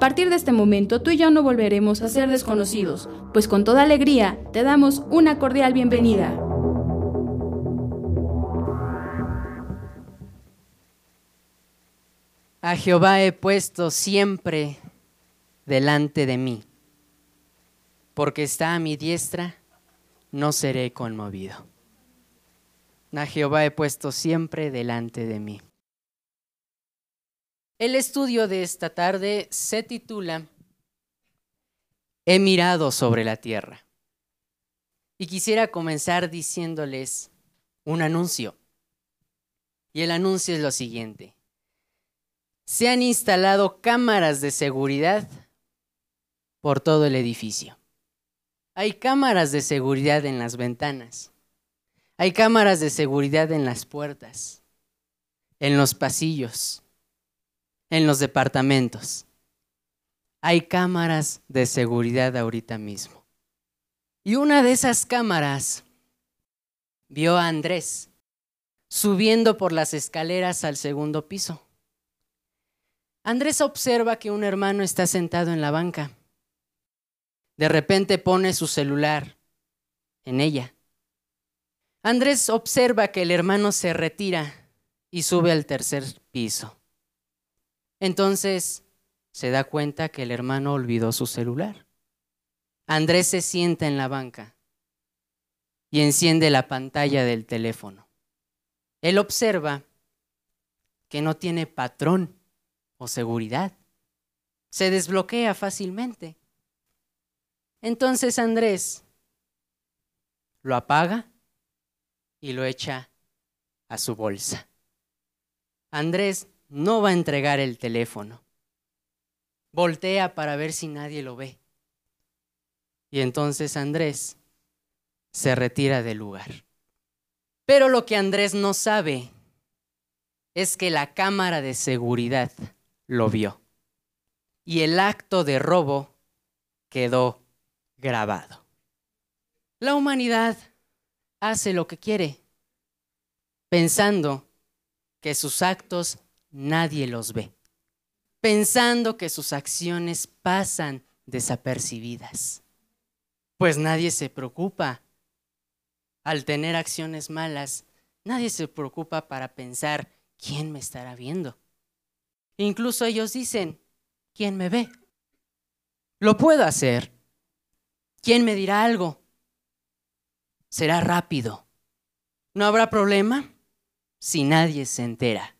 A partir de este momento, tú y yo no volveremos a ser desconocidos, pues con toda alegría te damos una cordial bienvenida. A Jehová he puesto siempre delante de mí, porque está a mi diestra, no seré conmovido. A Jehová he puesto siempre delante de mí. El estudio de esta tarde se titula He mirado sobre la tierra. Y quisiera comenzar diciéndoles un anuncio. Y el anuncio es lo siguiente. Se han instalado cámaras de seguridad por todo el edificio. Hay cámaras de seguridad en las ventanas. Hay cámaras de seguridad en las puertas, en los pasillos, en los departamentos. Hay cámaras de seguridad ahorita mismo. Y una de esas cámaras vio a Andrés subiendo por las escaleras al segundo piso. Andrés observa que un hermano está sentado en la banca. De repente pone su celular en ella. Andrés observa que el hermano se retira y sube al tercer piso. Entonces se da cuenta que el hermano olvidó su celular. Andrés se sienta en la banca y enciende la pantalla del teléfono. Él observa que no tiene patrón o seguridad. Se desbloquea fácilmente. Entonces Andrés lo apaga y lo echa a su bolsa. Andrés no va a entregar el teléfono. Voltea para ver si nadie lo ve. Y entonces Andrés se retira del lugar. Pero lo que Andrés no sabe es que la cámara de seguridad lo vio. Y el acto de robo quedó grabado. La humanidad hace lo que quiere, pensando que sus actos nadie los ve, pensando que sus acciones pasan desapercibidas. Pues nadie se preocupa. Al tener acciones malas, nadie se preocupa para pensar quién me estará viendo. Incluso ellos dicen, ¿quién me ve? Lo puedo hacer. ¿Quién me dirá algo? Será rápido. ¿No habrá problema si nadie se entera?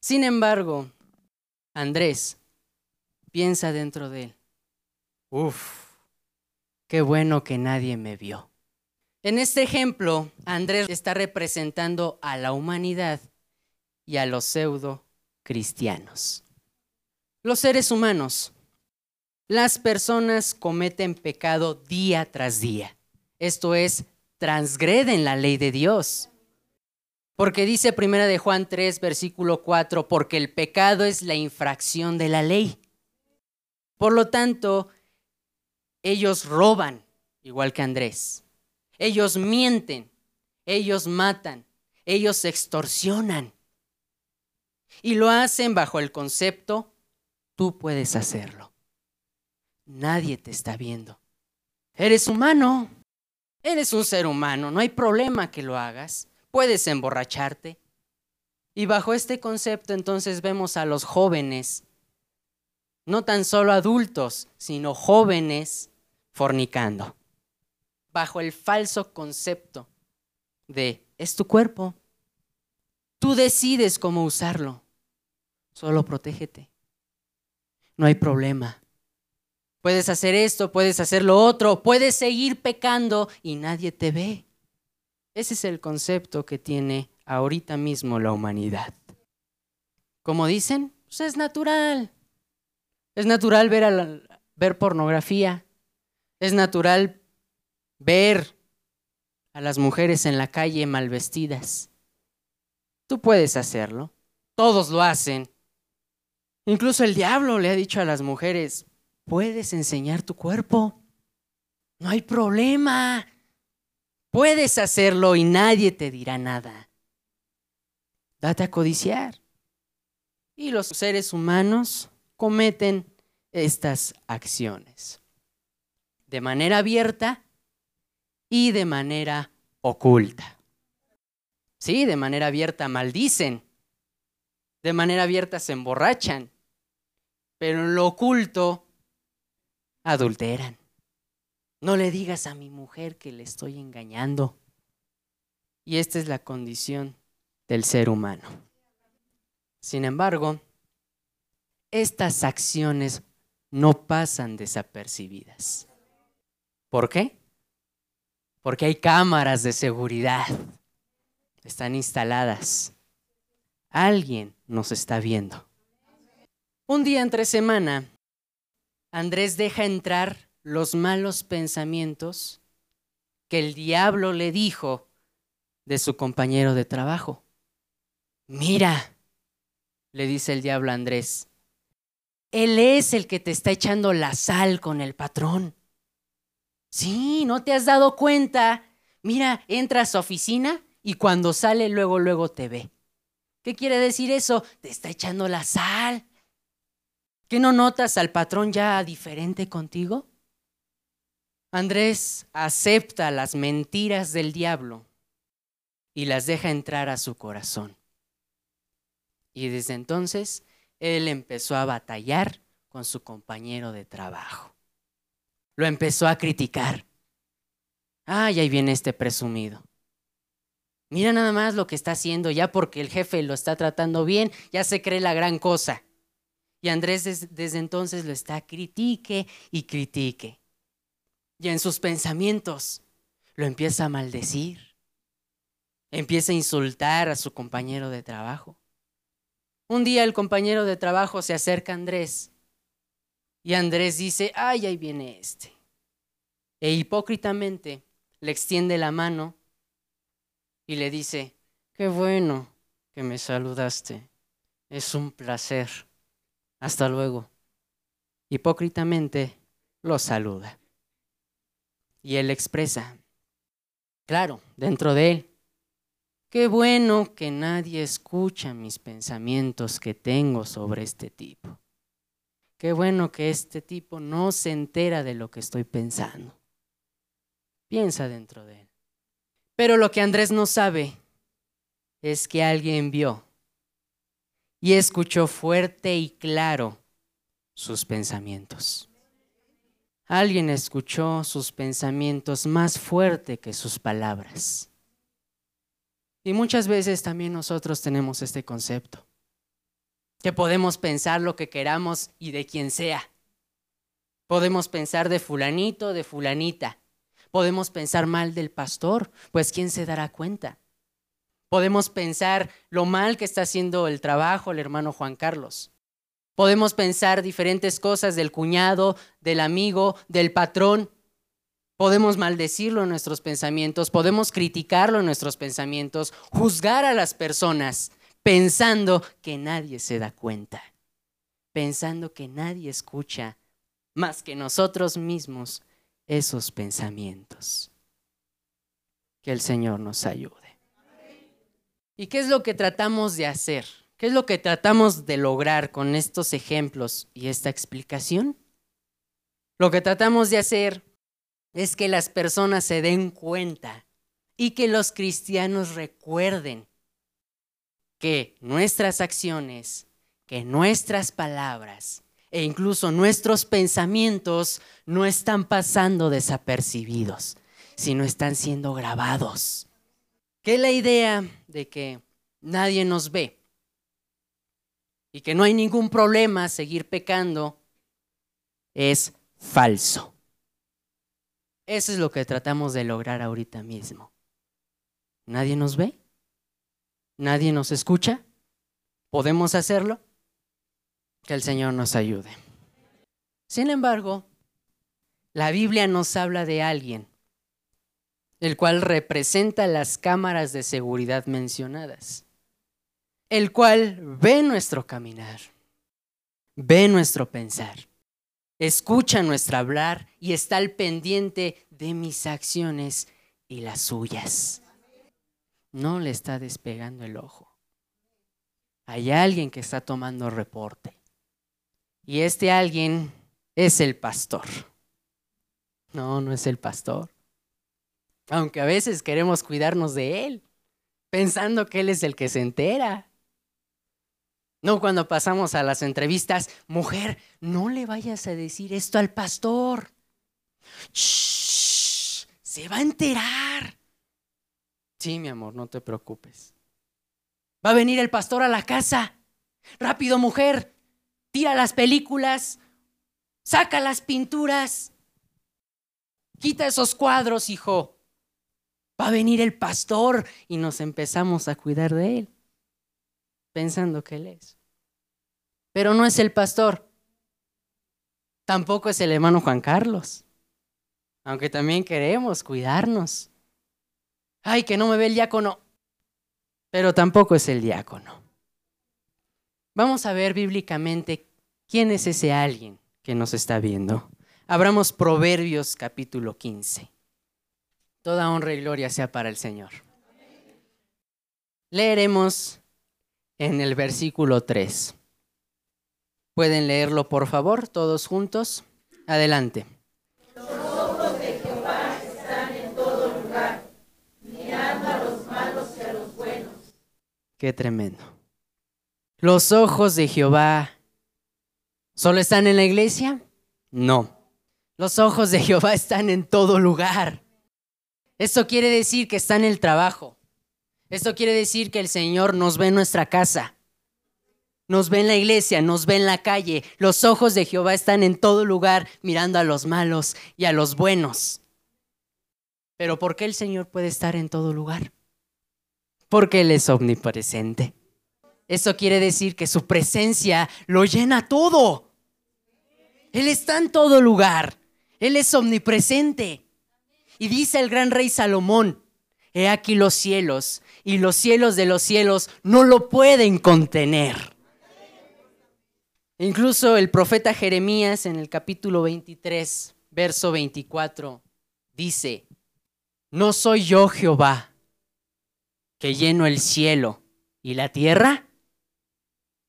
Sin embargo, Andrés piensa dentro de él, ¡Uf! qué bueno que nadie me vio. En este ejemplo, Andrés está representando a la humanidad y a los pseudo cristianos. Los seres humanos, las personas cometen pecado día tras día. Esto es, transgreden la ley de Dios. Porque dice primera de Juan 3, versículo 4, porque el pecado es la infracción de la ley. Por lo tanto, ellos roban, igual que Andrés. Ellos mienten, ellos matan, ellos extorsionan. Y lo hacen bajo el concepto, tú puedes hacerlo. Nadie te está viendo. Eres humano, eres un ser humano, no hay problema que lo hagas puedes emborracharte. Y bajo este concepto entonces vemos a los jóvenes, no tan solo adultos, sino jóvenes fornicando, bajo el falso concepto de es tu cuerpo, tú decides cómo usarlo, solo protégete, no hay problema, Puedes hacer esto, puedes hacer lo otro, puedes seguir pecando y nadie te ve. Ese es el concepto que tiene ahorita mismo la humanidad. Como dicen, pues es natural. Es natural ver, ver pornografía. Es natural ver a las mujeres en la calle mal vestidas. Tú puedes hacerlo. Todos lo hacen. Incluso el diablo le ha dicho a las mujeres, puedes enseñar tu cuerpo. No hay problema. Puedes hacerlo y nadie te dirá nada. Date a codiciar. Y los seres humanos cometen estas acciones de manera abierta y de manera oculta. Sí, de manera abierta maldicen, de manera abierta se emborrachan, pero en lo oculto adulteran. No le digas a mi mujer que le estoy engañando. Y esta es la condición del ser humano. Sin embargo, estas acciones no pasan desapercibidas. ¿Por qué? Porque hay cámaras de seguridad. Están instaladas. Alguien nos está viendo. Un día entre semana, Andrés deja entrar los malos pensamientos que el diablo le dijo de su compañero de trabajo. Mira, le dice el diablo a Andrés, él es el que te está echando la sal con el patrón. Sí, ¿no te has dado cuenta? Mira, entra a su oficina y cuando sale luego, luego te ve. ¿Qué quiere decir eso? Te está echando la sal. ¿Qué no notas al patrón ya diferente contigo? Andrés acepta las mentiras del diablo y las deja entrar a su corazón. Y desde entonces él empezó a batallar con su compañero de trabajo lo empezó a criticar. Ay, ahí viene este presumido. Mira nada más lo que está haciendo, ya porque el jefe lo está tratando bien, ya se cree la gran cosa. Y Andrés desde entonces lo está critique y critique. Y en sus pensamientos lo empieza a maldecir. Empieza a insultar a su compañero de trabajo. Un día el compañero de trabajo se acerca a Andrés y Andrés dice, ay, ahí viene este. E hipócritamente le extiende la mano y le dice, qué bueno que me saludaste. Es un placer. Hasta luego. Hipócritamente lo saluda. Y él expresa, claro, dentro de él, qué bueno que nadie escucha mis pensamientos que tengo sobre este tipo. Qué bueno que este tipo no se entera de lo que estoy pensando. Piensa dentro de él. Pero lo que Andrés no sabe es que alguien vio y escuchó fuerte y claro sus pensamientos. Alguien escuchó sus pensamientos más fuerte que sus palabras. Y muchas veces también nosotros tenemos este concepto que podemos pensar lo que queramos y de quien sea. Podemos pensar de fulanito, de fulanita. Podemos pensar mal del pastor, pues ¿quién se dará cuenta? Podemos pensar lo mal que está haciendo el trabajo el hermano Juan Carlos. Podemos pensar diferentes cosas del cuñado, del amigo, del patrón. Podemos maldecirlo en nuestros pensamientos, podemos criticarlo en nuestros pensamientos, juzgar a las personas pensando que nadie se da cuenta, pensando que nadie escucha más que nosotros mismos esos pensamientos. Que el Señor nos ayude. ¿Y qué es lo que tratamos de hacer? ¿Qué es lo que tratamos de lograr con estos ejemplos y esta explicación? Lo que tratamos de hacer es que las personas se den cuenta y que los cristianos recuerden que nuestras acciones, que nuestras palabras e incluso nuestros pensamientos no están pasando desapercibidos, sino están siendo grabados. Que la idea de que nadie nos ve y que no hay ningún problema seguir pecando es falso. Eso es lo que tratamos de lograr ahorita mismo. ¿Nadie nos ve? ¿Nadie nos escucha? ¿Podemos hacerlo? Que el Señor nos ayude. Sin embargo, la Biblia nos habla de alguien, el cual representa las cámaras de seguridad mencionadas, el cual ve nuestro caminar, ve nuestro pensar, escucha nuestro hablar y está al pendiente de mis acciones y las suyas. No le está despegando el ojo. Hay alguien que está tomando reporte. Y este alguien es el pastor. No, no es el pastor. Aunque a veces queremos cuidarnos de él, pensando que él es el que se entera. No cuando pasamos a las entrevistas, mujer, no le vayas a decir esto al pastor. Se va a enterar. Sí, mi amor, no te preocupes. Va a venir el pastor a la casa. Rápido, mujer, tira las películas, saca las pinturas, quita esos cuadros, hijo. Va a venir el pastor y nos empezamos a cuidar de él, pensando que él es. Pero no es el pastor. Tampoco es el hermano Juan Carlos. Aunque también queremos cuidarnos. Ay, que no me ve el diácono. Pero tampoco es el diácono. Vamos a ver bíblicamente quién es ese alguien que nos está viendo. Abramos Proverbios capítulo 15. Toda honra y gloria sea para el Señor. Leeremos en el versículo 3. ¿Pueden leerlo por favor todos juntos? Adelante. Qué tremendo. Los ojos de Jehová ¿Solo están en la iglesia? No. Los ojos de Jehová están en todo lugar. Esto quiere decir que está en el trabajo. Esto quiere decir que el Señor nos ve en nuestra casa. Nos ve en la iglesia, nos ve en la calle. Los ojos de Jehová están en todo lugar mirando a los malos y a los buenos. Pero ¿por qué el Señor puede estar en todo lugar? Porque Él es omnipresente. Eso quiere decir que su presencia lo llena todo. Él está en todo lugar. Él es omnipresente. Y dice el gran rey Salomón, he aquí los cielos, y los cielos de los cielos no lo pueden contener. Incluso el profeta Jeremías en el capítulo 23, verso 24, dice, ¿no soy yo Jehová que lleno el cielo y la tierra?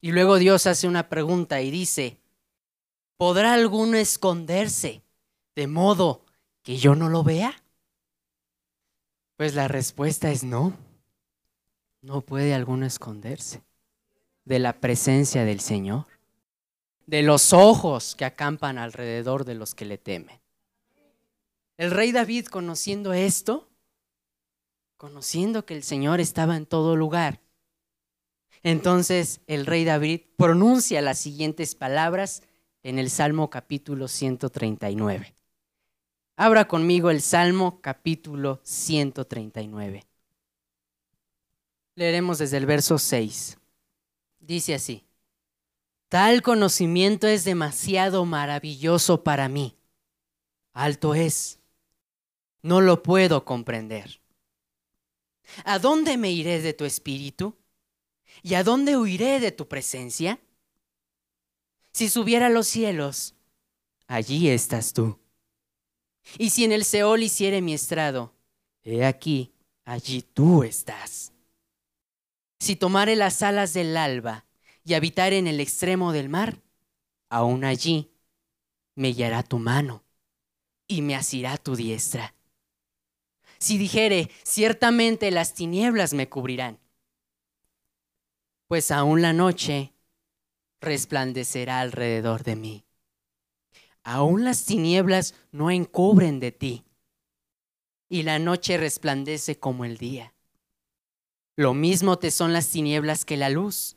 Y luego Dios hace una pregunta y dice, ¿Podrá alguno esconderse de modo que yo no lo vea? Pues la respuesta es no. No puede alguno esconderse de la presencia del Señor, de los ojos que acampan alrededor de los que le temen. El rey David, conociendo esto, conociendo que el Señor estaba en todo lugar, entonces el rey David pronuncia las siguientes palabras en el Salmo capítulo 139. Abra conmigo el Salmo capítulo 139. Leeremos desde el verso 6. Dice así, tal conocimiento es demasiado maravilloso para mí. Alto es, no lo puedo comprender. ¿A dónde me iré de tu espíritu? ¿Y a dónde huiré de tu presencia? Si subiera a los cielos, allí estás tú. Y si en el Seol hiciere mi estrado, he aquí, allí tú estás. Si tomare las alas del alba y habitare en el extremo del mar, aún allí me guiará tu mano y me asirá tu diestra. Si dijere, ciertamente las tinieblas me cubrirán, pues aún la noche resplandecerá alrededor de mí. Aún las tinieblas no encubren de ti, y la noche resplandece como el día. Lo mismo te son las tinieblas que la luz,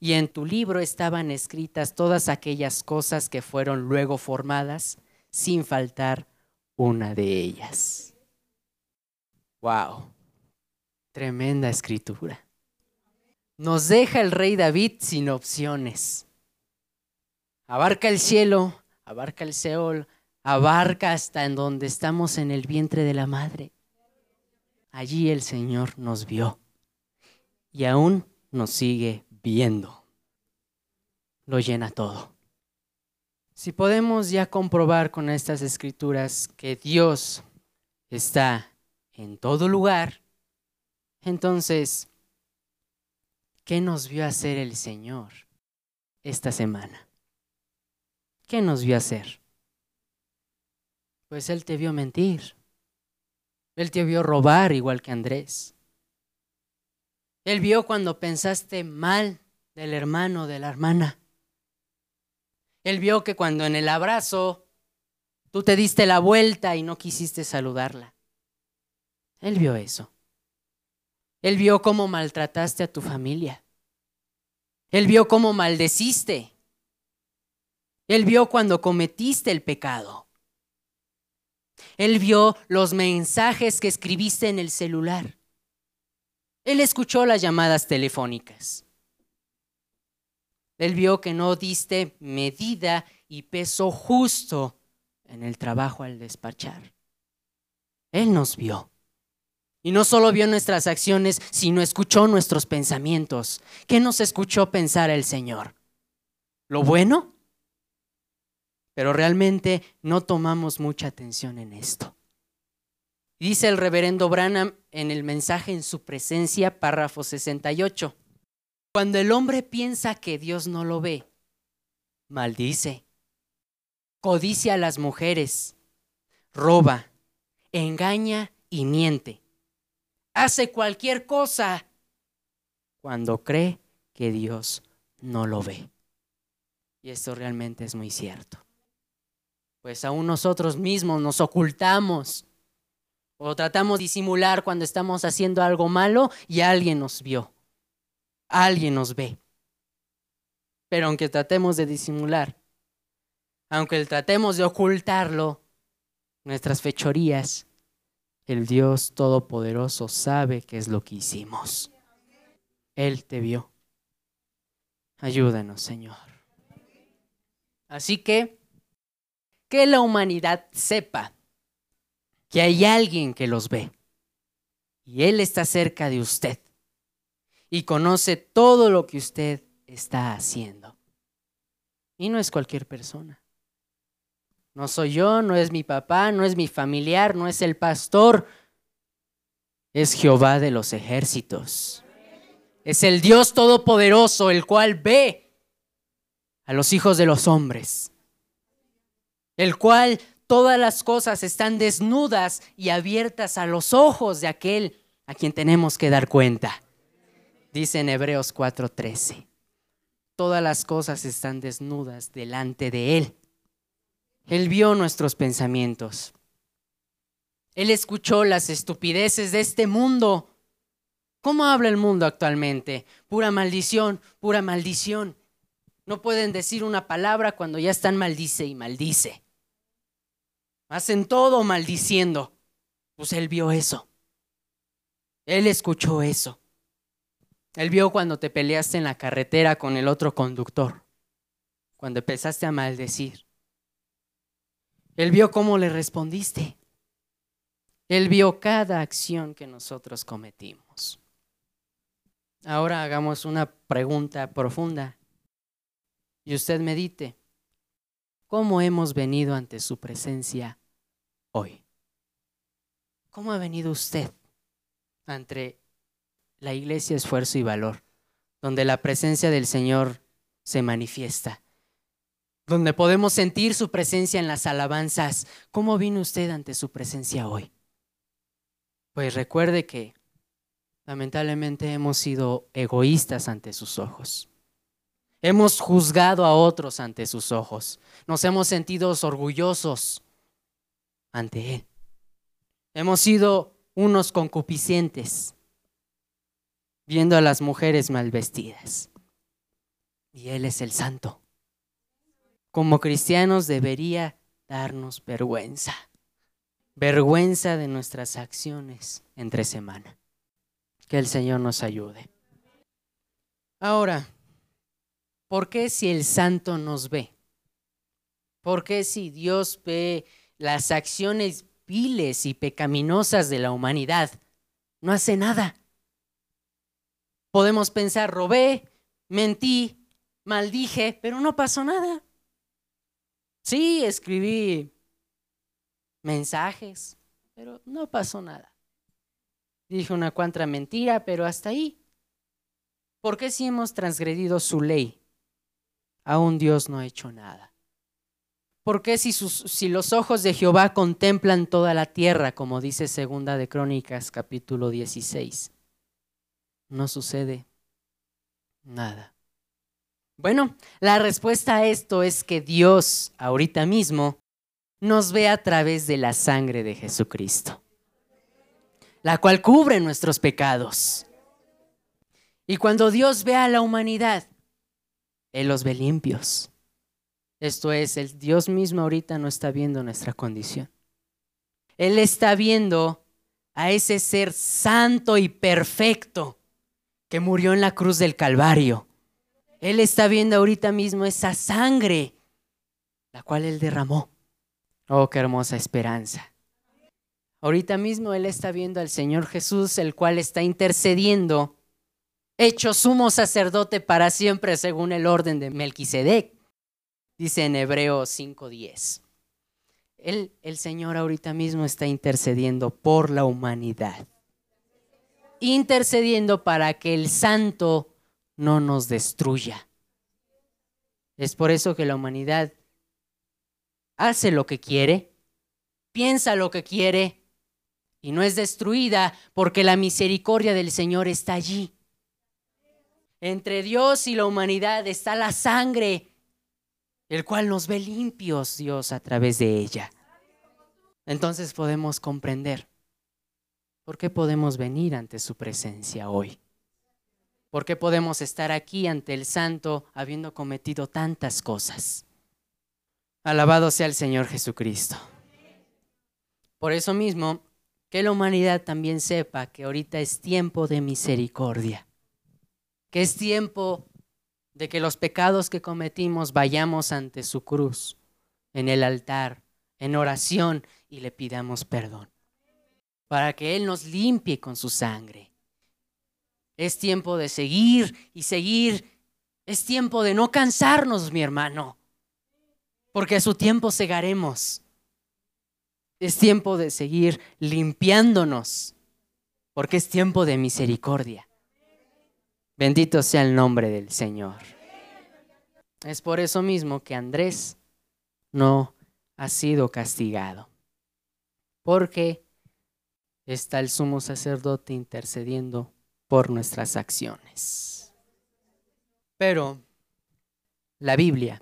Y en tu libro estaban escritas todas aquellas cosas que fueron luego formadas, sin faltar una de ellas. Wow, tremenda escritura. Nos deja el rey David sin opciones. Abarca el cielo, abarca el Seol, abarca hasta en donde estamos en el vientre de la madre. Allí el Señor nos vio y aún nos sigue viendo. Lo llena todo. Si podemos ya comprobar con estas escrituras que Dios está en todo lugar, entonces, ¿qué nos vio hacer el Señor esta semana? ¿Qué nos vio hacer? Pues Él te vio mentir. Él te vio robar igual que Andrés. Él vio cuando pensaste mal del hermano, de la hermana. Él vio que cuando en el abrazo tú te diste la vuelta y no quisiste saludarla. Él vio eso. Él vio cómo maltrataste a tu familia. Él vio cómo maldeciste. Él vio cuando cometiste el pecado. Él vio los mensajes que escribiste en el celular. Él escuchó las llamadas telefónicas. Él vio que no diste medida y peso justo en el trabajo al despachar. Él nos vio. Y no solo vio nuestras acciones, sino escuchó nuestros pensamientos. ¿Qué nos escuchó pensar el Señor? ¿Lo bueno? Pero realmente no tomamos mucha atención en esto. Dice el reverendo Branham en el mensaje en su presencia, párrafo 68. Cuando el hombre piensa que Dios no lo ve, maldice, codicia a las mujeres, roba, engaña y miente hace cualquier cosa cuando cree que Dios no lo ve. Y esto realmente es muy cierto. Pues aún nosotros mismos nos ocultamos o tratamos de disimular cuando estamos haciendo algo malo y alguien nos vio. Alguien nos ve. Pero aunque tratemos de disimular, aunque tratemos de ocultarlo, nuestras fechorías, el Dios Todopoderoso sabe qué es lo que hicimos. Él te vio. Ayúdanos, Señor. Así que, que la humanidad sepa que hay alguien que los ve. Y Él está cerca de usted. Y conoce todo lo que usted está haciendo. Y no es cualquier persona. No soy yo, no es mi papá, no es mi familiar, no es el pastor. Es Jehová de los ejércitos. Es el Dios todopoderoso, el cual ve a los hijos de los hombres. El cual todas las cosas están desnudas y abiertas a los ojos de aquel a quien tenemos que dar cuenta. Dice en Hebreos 4:13. Todas las cosas están desnudas delante de Él él vio nuestros pensamientos. Él escuchó las estupideces de este mundo. ¿Cómo habla el mundo actualmente? Pura maldición, pura maldición. No pueden decir una palabra cuando ya están maldice y maldice. Hacen todo maldiciendo. Pues él vio eso. Él escuchó eso. Él vio cuando te peleaste en la carretera con el otro conductor. Cuando empezaste a maldecir. Él vio cómo le respondiste. Él vio cada acción que nosotros cometimos. Ahora hagamos una pregunta profunda y usted medite. ¿Cómo hemos venido ante su presencia hoy? ¿Cómo ha venido usted ante la iglesia Esfuerzo y Valor, donde la presencia del Señor se manifiesta? donde podemos sentir su presencia en las alabanzas. ¿Cómo vino usted ante su presencia hoy? Pues recuerde que lamentablemente hemos sido egoístas ante sus ojos. Hemos juzgado a otros ante sus ojos. Nos hemos sentido orgullosos ante Él. Hemos sido unos concupiscentes, viendo a las mujeres mal vestidas. Y Él es el santo como cristianos debería darnos vergüenza. Vergüenza de nuestras acciones entre semana. Que el Señor nos ayude. Ahora, ¿por qué si el santo nos ve? ¿Por qué si Dios ve las acciones viles y pecaminosas de la humanidad, no hace nada? Podemos pensar, robé, mentí, maldije, pero no pasó nada. Sí, escribí mensajes, pero no pasó nada. Dije una cuantra mentira, pero hasta ahí. ¿Por qué si hemos transgredido su ley? Aún Dios no ha hecho nada. ¿Por qué si, si los ojos de Jehová contemplan toda la tierra, como dice Segunda de Crónicas capítulo 16? No sucede nada. Bueno, la respuesta a esto es que Dios ahorita mismo nos ve a través de la sangre de Jesucristo, la cual cubre nuestros pecados. Y cuando Dios ve a la humanidad, Él los ve limpios. Esto es, el Dios mismo ahorita no está viendo nuestra condición. Él está viendo a ese ser santo y perfecto que murió en la cruz del Calvario él está viendo ahorita mismo esa sangre, la cual Él derramó. Oh, qué hermosa esperanza. Ahorita mismo Él está viendo al Señor Jesús, el cual está intercediendo, hecho sumo sacerdote para siempre según el orden de Melquisedec. Dice en Hebreos 5:10. Él, el Señor ahorita mismo está intercediendo por la humanidad. Intercediendo para que el santo no nos destruya. Es por eso que la humanidad hace lo que quiere, piensa lo que quiere y no es destruida porque la misericordia del Señor está allí. Entre Dios y la humanidad está la sangre, el cual nos ve limpios Dios a través de ella. Entonces podemos comprender por qué podemos venir ante su presencia hoy. ¿Por qué podemos estar aquí ante el Santo habiendo cometido tantas cosas? Alabado sea el Señor Jesucristo. Por eso mismo, que la humanidad también sepa que ahorita es tiempo de misericordia, que es tiempo de que los pecados que cometimos vayamos ante su cruz, en el altar, en oración y le pidamos perdón, para que Él nos limpie con su sangre es tiempo de seguir y seguir. Es tiempo de no cansarnos, mi hermano, porque a su tiempo segaremos. Es tiempo de seguir limpiándonos, porque es tiempo de misericordia. Bendito sea el nombre del Señor. Es por eso mismo que Andrés no ha sido castigado, porque está el sumo sacerdote intercediendo por nuestras acciones. Pero la Biblia,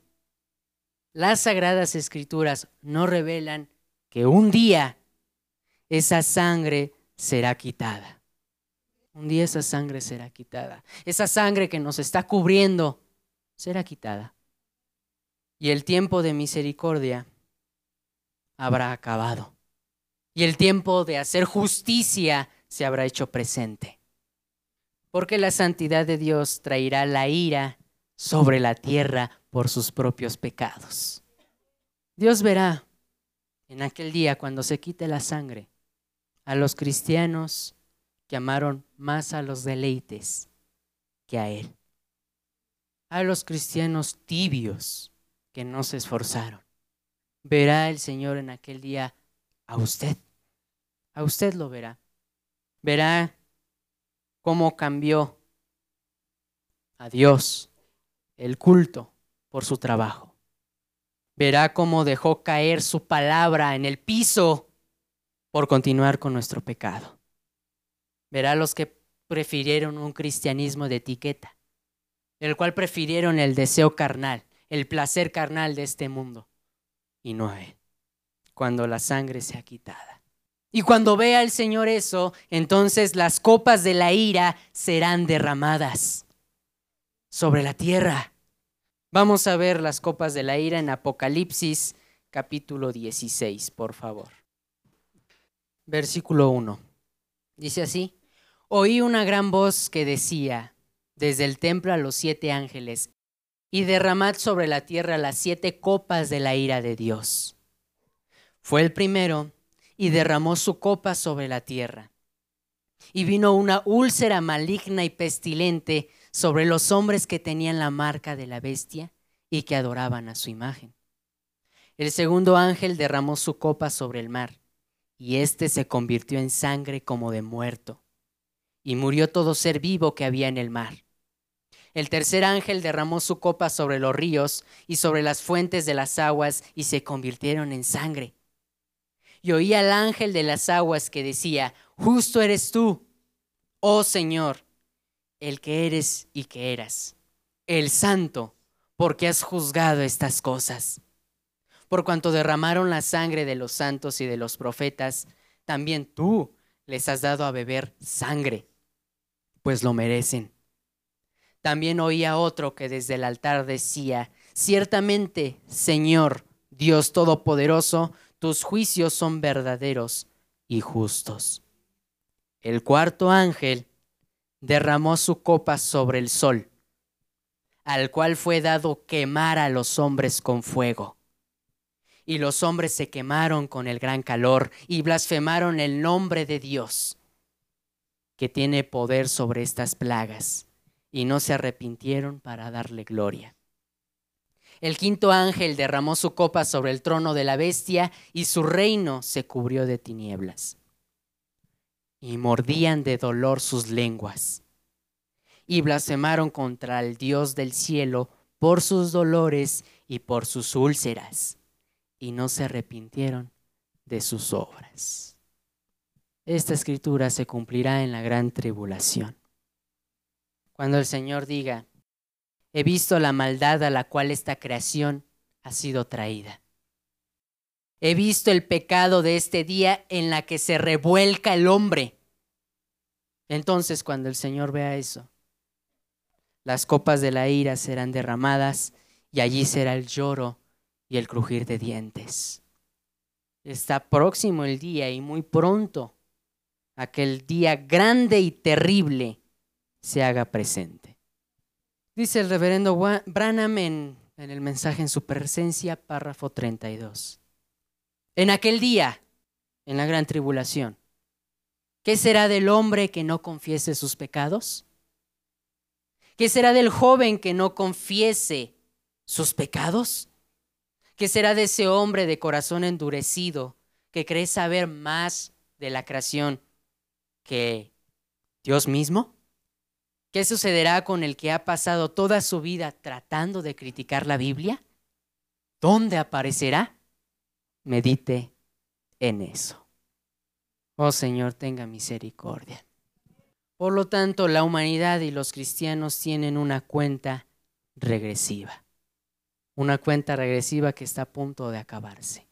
las sagradas escrituras no revelan que un día esa sangre será quitada. Un día esa sangre será quitada. Esa sangre que nos está cubriendo será quitada. Y el tiempo de misericordia habrá acabado. Y el tiempo de hacer justicia se habrá hecho presente porque la santidad de Dios traerá la ira sobre la tierra por sus propios pecados. Dios verá en aquel día cuando se quite la sangre a los cristianos que amaron más a los deleites que a Él. A los cristianos tibios que no se esforzaron. Verá el Señor en aquel día a usted. A usted lo verá. Verá cómo cambió a Dios el culto por su trabajo. Verá cómo dejó caer su palabra en el piso por continuar con nuestro pecado. Verá los que prefirieron un cristianismo de etiqueta, el cual prefirieron el deseo carnal, el placer carnal de este mundo, y no Él, cuando la sangre sea quitada. Y cuando vea el Señor eso, entonces las copas de la ira serán derramadas sobre la tierra. Vamos a ver las copas de la ira en Apocalipsis capítulo 16, por favor. Versículo 1. Dice así, oí una gran voz que decía, desde el templo a los siete ángeles, y derramad sobre la tierra las siete copas de la ira de Dios. Fue el primero y derramó su copa sobre la tierra. Y vino una úlcera maligna y pestilente sobre los hombres que tenían la marca de la bestia y que adoraban a su imagen. El segundo ángel derramó su copa sobre el mar, y éste se convirtió en sangre como de muerto, y murió todo ser vivo que había en el mar. El tercer ángel derramó su copa sobre los ríos y sobre las fuentes de las aguas, y se convirtieron en sangre y oí al ángel de las aguas que decía, justo eres tú, oh Señor, el que eres y que eras, el santo, porque has juzgado estas cosas. Por cuanto derramaron la sangre de los santos y de los profetas, también tú les has dado a beber sangre, pues lo merecen. También oí a otro que desde el altar decía, ciertamente, Señor, Dios Todopoderoso, tus juicios son verdaderos y justos. El cuarto ángel derramó su copa sobre el sol, al cual fue dado quemar a los hombres con fuego. Y los hombres se quemaron con el gran calor y blasfemaron el nombre de Dios, que tiene poder sobre estas plagas, y no se arrepintieron para darle gloria. El quinto ángel derramó su copa sobre el trono de la bestia y su reino se cubrió de tinieblas. Y mordían de dolor sus lenguas. Y blasfemaron contra el Dios del cielo por sus dolores y por sus úlceras. Y no se arrepintieron de sus obras. Esta escritura se cumplirá en la gran tribulación. Cuando el Señor diga, he visto la maldad a la cual esta creación ha sido traída. He visto el pecado de este día en la que se revuelca el hombre. Entonces cuando el Señor vea eso, las copas de la ira serán derramadas y allí será el lloro y el crujir de dientes. Está próximo el día y muy pronto aquel día grande y terrible se haga presente. Dice el reverendo Branham en, el mensaje en su presencia, párrafo 32. En aquel día, en la gran tribulación, ¿qué será del hombre que no confiese sus pecados? ¿Qué será del joven que no confiese sus pecados? ¿Qué será de ese hombre de corazón endurecido que cree saber más de la creación que Dios mismo? ¿Qué sucederá con el que ha pasado toda su vida tratando de criticar la Biblia? ¿Dónde aparecerá? Medite en eso. Oh Señor, tenga misericordia. Por lo tanto, la humanidad y los cristianos tienen una cuenta regresiva. Una cuenta regresiva que está a punto de acabarse.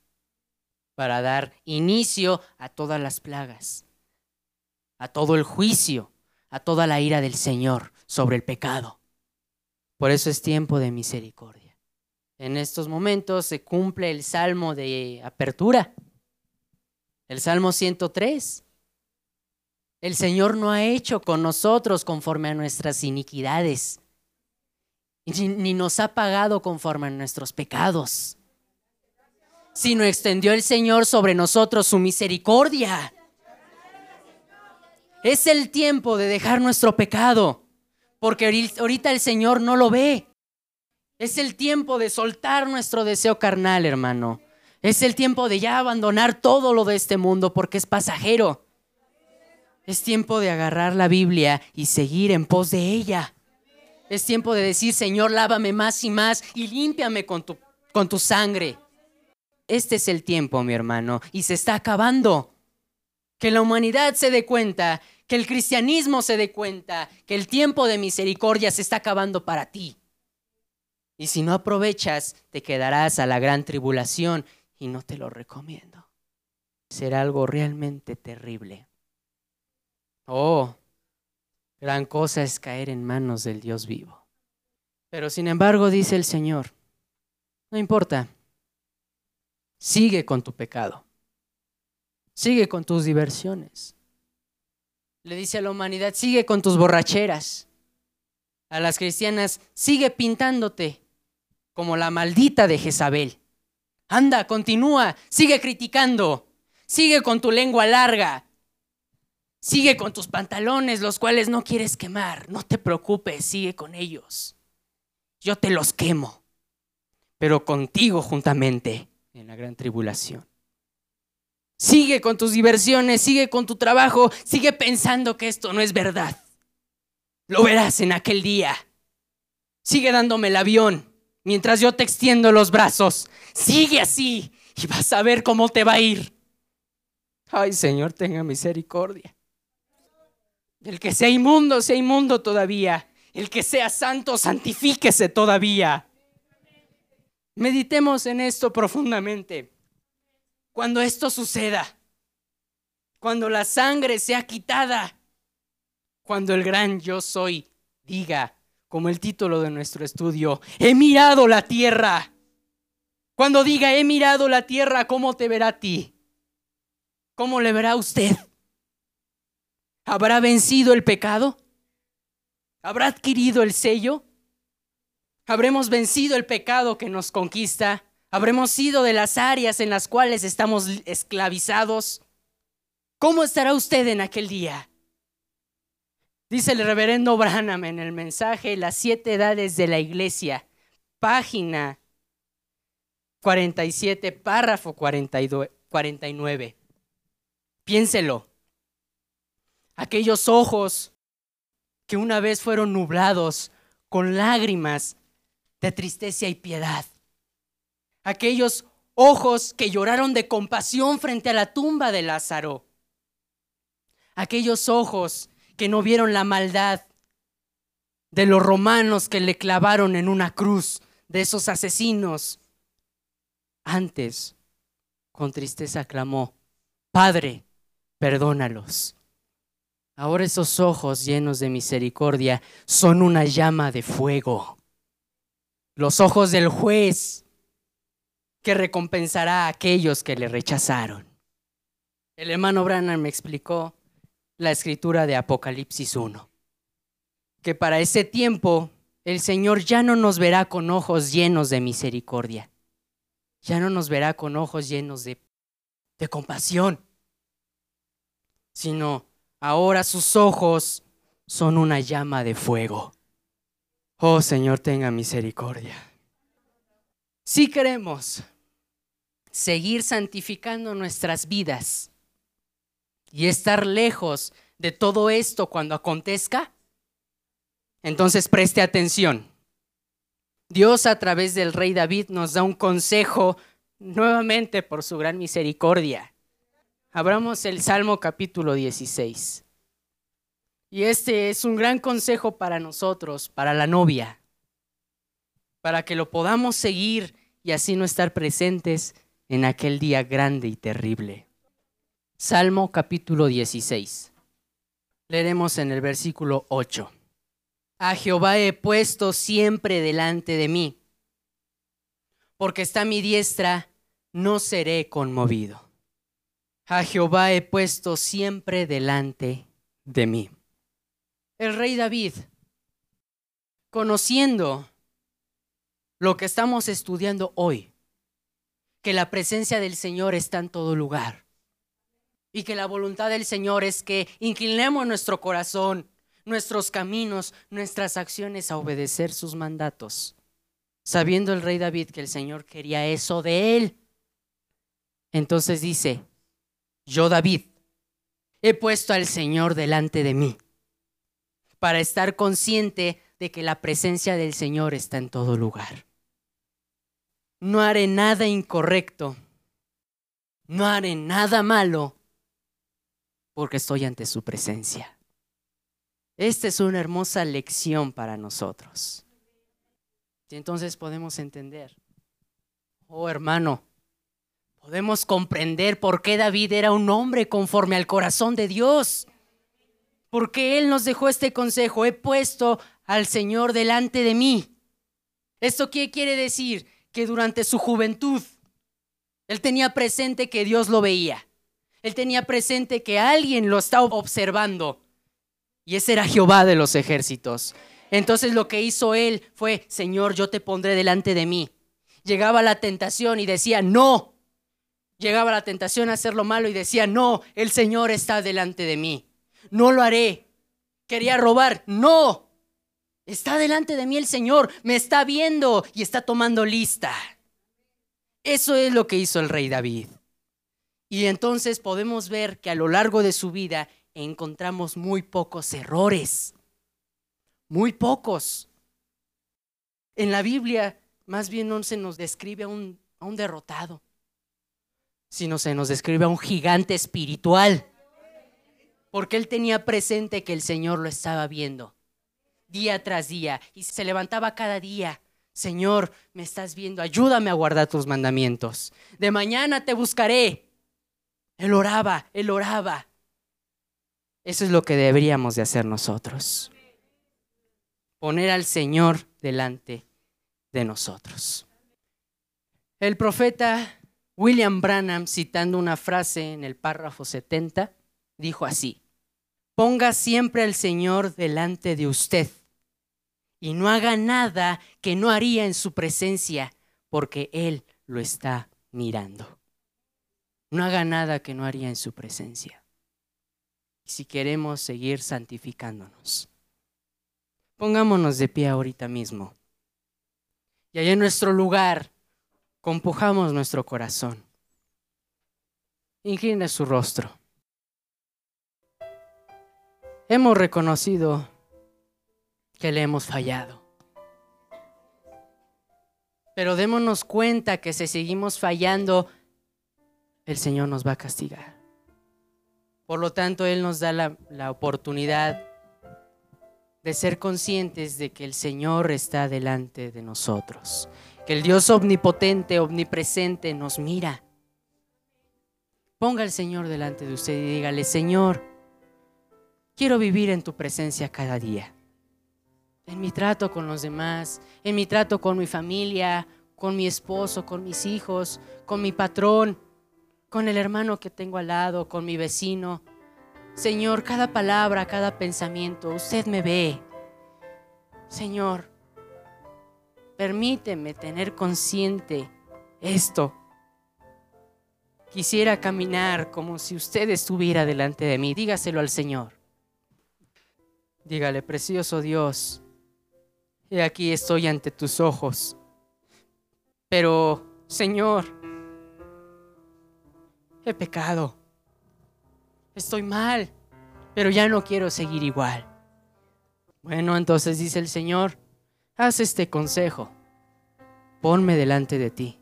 Para dar inicio a todas las plagas, a todo el juicio a toda la ira del Señor sobre el pecado. Por eso es tiempo de misericordia. En estos momentos se cumple el salmo de apertura, el salmo 103. El Señor no ha hecho con nosotros conforme a nuestras iniquidades, ni nos ha pagado conforme a nuestros pecados, sino extendió el Señor sobre nosotros su misericordia es el tiempo de dejar nuestro pecado, porque ahorita el Señor no lo ve. Es el tiempo de soltar nuestro deseo carnal, hermano. Es el tiempo de ya abandonar todo lo de este mundo porque es pasajero. Es tiempo de agarrar la Biblia y seguir en pos de ella. Es tiempo de decir, Señor, lávame más y más y límpiame con tu, con tu sangre. Este es el tiempo, mi hermano, y se está acabando. Que la humanidad se dé cuenta, que el cristianismo se dé cuenta, que el tiempo de misericordia se está acabando para ti. Y si no aprovechas, te quedarás a la gran tribulación y no te lo recomiendo. Será algo realmente terrible. Oh, gran cosa es caer en manos del Dios vivo. Pero sin embargo, dice el Señor, no importa, sigue con tu pecado, sigue con tus diversiones. Le dice a la humanidad, sigue con tus borracheras. A las cristianas, sigue pintándote como la maldita de Jezabel. Anda, continúa, sigue criticando, sigue con tu lengua larga, sigue con tus pantalones, los cuales no quieres quemar. No te preocupes, sigue con ellos. Yo te los quemo, pero contigo juntamente en la gran tribulación. Sigue con tus diversiones, sigue con tu trabajo, sigue pensando que esto no es verdad. Lo verás en aquel día. Sigue dándome el avión mientras yo te extiendo los brazos. Sigue así y vas a ver cómo te va a ir. Ay, Señor, tenga misericordia. El que sea inmundo, sea inmundo todavía. El que sea santo, santifíquese todavía. Meditemos en esto profundamente. Cuando esto suceda, cuando la sangre sea quitada, cuando el gran yo soy diga, como el título de nuestro estudio, he mirado la tierra. Cuando diga, he mirado la tierra, ¿cómo te verá a ti? ¿Cómo le verá a usted? ¿Habrá vencido el pecado? ¿Habrá adquirido el sello? ¿Habremos vencido el pecado que nos conquista? ¿Habremos sido de las áreas en las cuales estamos esclavizados? ¿Cómo estará usted en aquel día? Dice el reverendo Branham en el mensaje Las siete edades de la iglesia, página 47, párrafo 49. Piénselo. Aquellos ojos que una vez fueron nublados con lágrimas de tristeza y piedad. Aquellos ojos que lloraron de compasión frente a la tumba de Lázaro. Aquellos ojos que no vieron la maldad de los romanos que le clavaron en una cruz, de esos asesinos. Antes, con tristeza clamó, Padre, perdónalos. Ahora esos ojos llenos de misericordia son una llama de fuego. Los ojos del juez que recompensará a aquellos que le rechazaron. El hermano Branham me explicó la escritura de Apocalipsis 1. Que para ese tiempo el Señor ya no nos verá con ojos llenos de misericordia, ya no nos verá con ojos llenos de, de compasión, sino ahora sus ojos son una llama de fuego. Oh Señor, tenga misericordia. Si queremos seguir santificando nuestras vidas, y estar lejos de todo esto cuando acontezca? Entonces preste atención. Dios a través del rey David nos da un consejo nuevamente por su gran misericordia. Abramos el Salmo capítulo 16. Y este es un gran consejo para nosotros, para la novia, para que lo podamos seguir y así no estar presentes en aquel día grande y terrible. Salmo capítulo 16. Leeremos en el versículo 8. A Jehová he puesto siempre delante de mí, porque está mi diestra, no seré conmovido. A Jehová he puesto siempre delante de mí. El rey David, conociendo lo que estamos estudiando hoy, que la presencia del Señor está en todo lugar, y que la voluntad del Señor es que inclinemos nuestro corazón, nuestros caminos, nuestras acciones a obedecer sus mandatos. Sabiendo el rey David que el Señor quería eso de él. Entonces dice, yo David he puesto al Señor delante de mí para estar consciente de que la presencia del Señor está en todo lugar. No haré nada incorrecto, no haré nada malo, porque estoy ante su presencia. Esta es una hermosa lección para nosotros. Y entonces podemos entender, oh hermano, podemos comprender por qué David era un hombre conforme al corazón de Dios. Porque Él nos dejó este consejo, he puesto al Señor delante de mí. ¿Esto qué quiere decir? Que durante su juventud, Él tenía presente que Dios lo veía. Él tenía presente que alguien lo estaba observando. Y ese era Jehová de los ejércitos. Entonces lo que hizo Él fue, Señor, yo te pondré delante de mí. Llegaba la tentación y decía, no, llegaba la tentación a hacer lo malo y decía, no, el Señor está delante de mí. No lo haré. Quería robar. No. Está delante de mí el Señor. Me está viendo y está tomando lista. Eso es lo que hizo el rey David. Y entonces podemos ver que a lo largo de su vida encontramos muy pocos errores. Muy pocos. En la Biblia más bien no se nos describe a un, a un derrotado sino se nos describe a un gigante espiritual. Porque él tenía presente que el Señor lo estaba viendo día tras día y se levantaba cada día. Señor, me estás viendo, ayúdame a guardar tus mandamientos. De mañana te buscaré. Él oraba, él oraba. Eso es lo que deberíamos de hacer nosotros. Poner al Señor delante de nosotros. El profeta William Branham, citando una frase en el párrafo 70, dijo así, ponga siempre al Señor delante de usted y no haga nada que no haría en su presencia, porque Él lo está mirando. No haga nada que no haría en su presencia. Si queremos seguir santificándonos, pongámonos de pie ahorita mismo. Y allá en nuestro lugar, compujamos nuestro corazón. Incline su rostro. Hemos reconocido que le hemos fallado. Pero démonos cuenta que si seguimos fallando, el Señor nos va a castigar. Por lo tanto, Él nos da la, la, oportunidad de ser conscientes de que el Señor está delante de nosotros que el Dios omnipotente, omnipresente nos mira. Ponga al Señor delante de usted y dígale, Señor, quiero vivir en tu presencia cada día. En mi trato con los demás, en mi trato con mi familia, con mi esposo, con mis hijos, con mi patrón, con el hermano que tengo al lado, con mi vecino. Señor, cada palabra, cada pensamiento, usted me ve. Señor, Permíteme tener consciente esto. Quisiera caminar como si usted estuviera delante de mí. Dígaselo al Señor. Dígale, precioso Dios, he aquí estoy ante tus ojos. Pero, Señor, he pecado. Estoy mal, pero ya no quiero seguir igual. Bueno, entonces dice el Señor, haz este consejo, ponme delante de ti.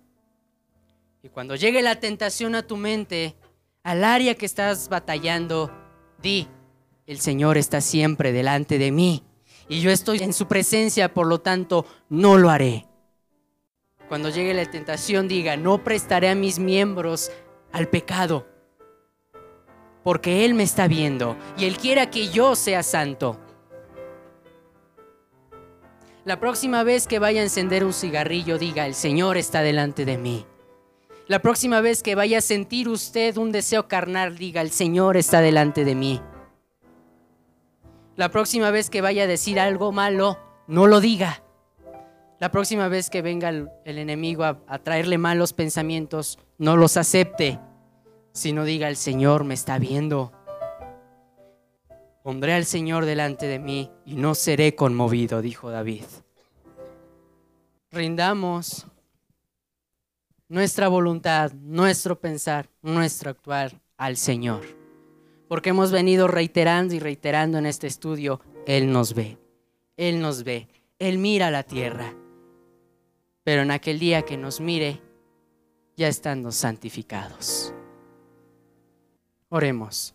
Y cuando llegue la tentación a tu mente, al área que estás batallando, di, el Señor está siempre delante de mí y yo estoy en su presencia, por lo tanto, no lo haré. Cuando llegue la tentación, diga, no prestaré a mis miembros al pecado, porque Él me está viendo y Él quiera que yo sea santo. La próxima vez que vaya a encender un cigarrillo, diga, el Señor está delante de mí. La próxima vez que vaya a sentir usted un deseo carnal, diga, el Señor está delante de mí. La próxima vez que vaya a decir algo malo, no lo diga. La próxima vez que venga el, enemigo a, a traerle malos pensamientos, no los acepte, sino diga, el Señor me está viendo. Pondré al Señor delante de mí y no seré conmovido, dijo David. Rindamos nuestra voluntad, nuestro pensar, nuestro actuar al Señor. Porque hemos venido reiterando y reiterando en este estudio, Él nos ve, Él nos ve, Él mira la tierra. pero en aquel día que nos mire, ya estando santificados. Oremos.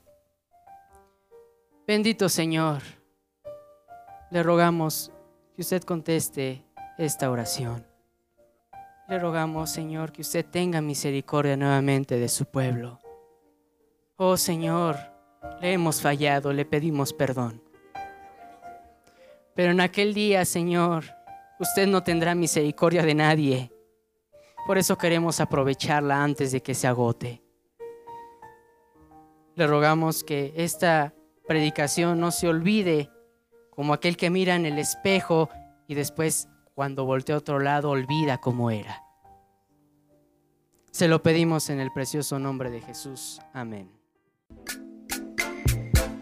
Bendito Señor, le rogamos que usted conteste esta oración. Le rogamos, Señor, que usted tenga misericordia nuevamente de su pueblo. Oh Señor, le hemos fallado, le pedimos perdón. Pero en aquel día, Señor, usted no tendrá misericordia de nadie. Por eso queremos aprovecharla antes de que se agote. Le rogamos que esta predicación no se olvide como aquel que mira en el espejo y después cuando voltea a otro lado olvida cómo era. Se lo pedimos en el precioso nombre de Jesús. Amén.